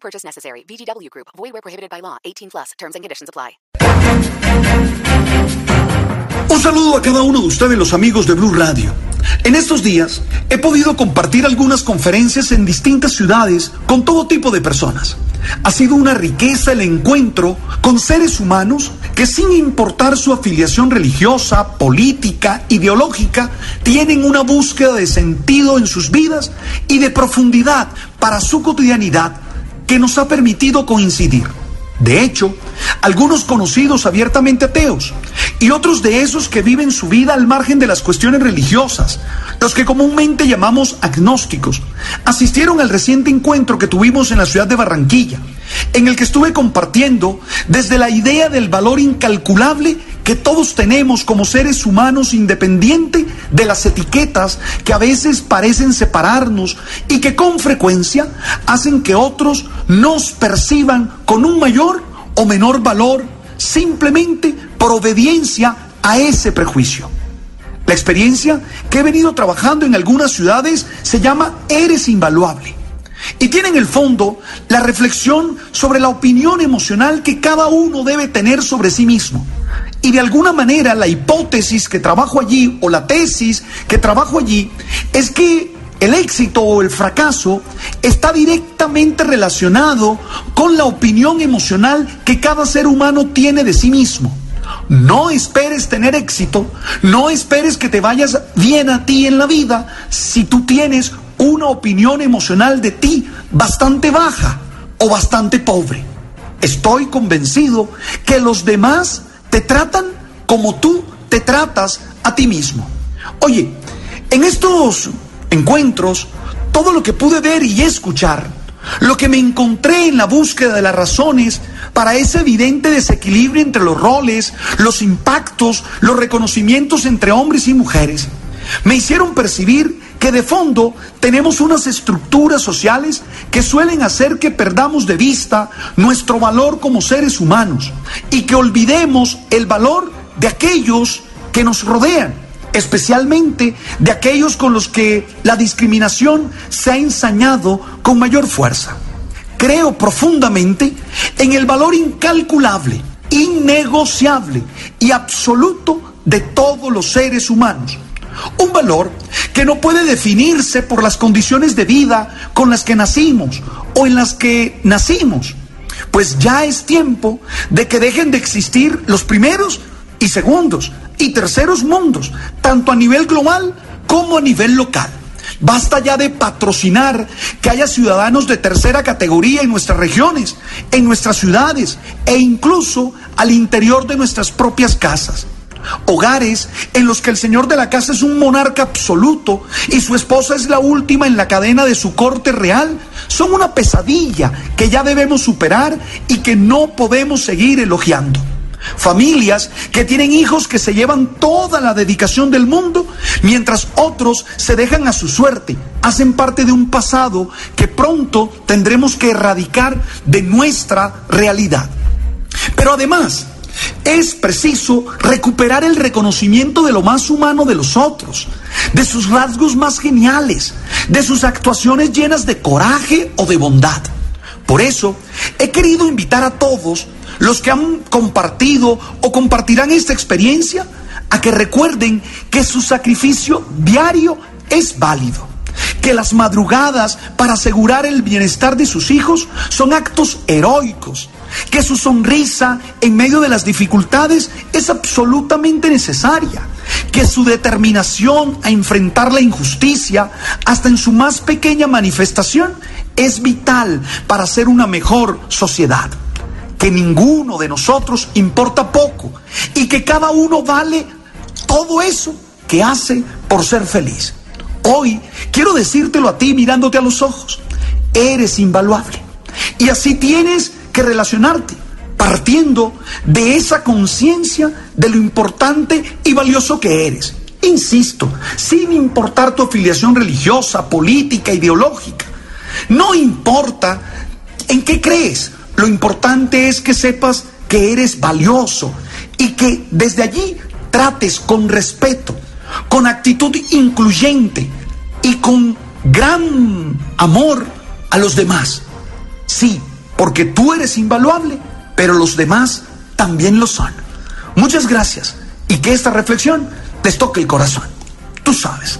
Purchase necessary. VGW Group. Void where prohibited by law. 18 plus. Terms and conditions apply. Un saludo a cada uno de ustedes, los amigos de Blue Radio. En estos días he podido compartir algunas conferencias en distintas ciudades con todo tipo de personas. Ha sido una riqueza el encuentro con seres humanos que sin importar su afiliación religiosa, política, ideológica, tienen una búsqueda de sentido en sus vidas y de profundidad para su cotidianidad que nos ha permitido coincidir. De hecho, algunos conocidos abiertamente ateos y otros de esos que viven su vida al margen de las cuestiones religiosas, los que comúnmente llamamos agnósticos, asistieron al reciente encuentro que tuvimos en la ciudad de Barranquilla, en el que estuve compartiendo desde la idea del valor incalculable que todos tenemos como seres humanos independiente de las etiquetas que a veces parecen separarnos y que con frecuencia hacen que otros nos perciban con un mayor o menor valor simplemente por obediencia a ese prejuicio. La experiencia que he venido trabajando en algunas ciudades se llama Eres invaluable. Y tiene en el fondo la reflexión sobre la opinión emocional que cada uno debe tener sobre sí mismo. Y de alguna manera la hipótesis que trabajo allí o la tesis que trabajo allí es que el éxito o el fracaso está directamente relacionado con la opinión emocional que cada ser humano tiene de sí mismo. No esperes tener éxito, no esperes que te vayas bien a ti en la vida si tú tienes una opinión emocional de ti bastante baja o bastante pobre. Estoy convencido que los demás te tratan como tú te tratas a ti mismo. Oye, en estos encuentros, todo lo que pude ver y escuchar, lo que me encontré en la búsqueda de las razones para ese evidente desequilibrio entre los roles, los impactos, los reconocimientos entre hombres y mujeres, me hicieron percibir que de fondo tenemos unas estructuras sociales que suelen hacer que perdamos de vista nuestro valor como seres humanos y que olvidemos el valor de aquellos que nos rodean, especialmente de aquellos con los que la discriminación se ha ensañado con mayor fuerza. Creo profundamente en el valor incalculable, innegociable y absoluto de todos los seres humanos un valor que no puede definirse por las condiciones de vida con las que nacimos o en las que nacimos. Pues ya es tiempo de que dejen de existir los primeros y segundos y terceros mundos, tanto a nivel global como a nivel local. Basta ya de patrocinar que haya ciudadanos de tercera categoría en nuestras regiones, en nuestras ciudades e incluso al interior de nuestras propias casas. Hogares en los que el señor de la casa es un monarca absoluto y su esposa es la última en la cadena de su corte real son una pesadilla que ya debemos superar y que no podemos seguir elogiando. Familias que tienen hijos que se llevan toda la dedicación del mundo, mientras otros se dejan a su suerte, hacen parte de un pasado que pronto tendremos que erradicar de nuestra realidad. Pero además, es preciso recuperar el reconocimiento de lo más humano de los otros, de sus rasgos más geniales, de sus actuaciones llenas de coraje o de bondad. Por eso, he querido invitar a todos los que han compartido o compartirán esta experiencia a que recuerden que su sacrificio diario es válido que las madrugadas para asegurar el bienestar de sus hijos son actos heroicos, que su sonrisa en medio de las dificultades es absolutamente necesaria, que su determinación a enfrentar la injusticia, hasta en su más pequeña manifestación, es vital para ser una mejor sociedad, que ninguno de nosotros importa poco y que cada uno vale todo eso que hace por ser feliz. Hoy quiero decírtelo a ti mirándote a los ojos. Eres invaluable. Y así tienes relacionarte, partiendo de esa conciencia de lo importante y valioso que eres. Insisto, sin importar tu afiliación religiosa, política, ideológica. No importa en qué crees, lo importante es que sepas que eres valioso y que desde allí trates con respeto, con actitud incluyente y con gran amor a los demás. Sí, porque tú eres invaluable, pero los demás también lo son. Muchas gracias y que esta reflexión te toque el corazón. Tú sabes.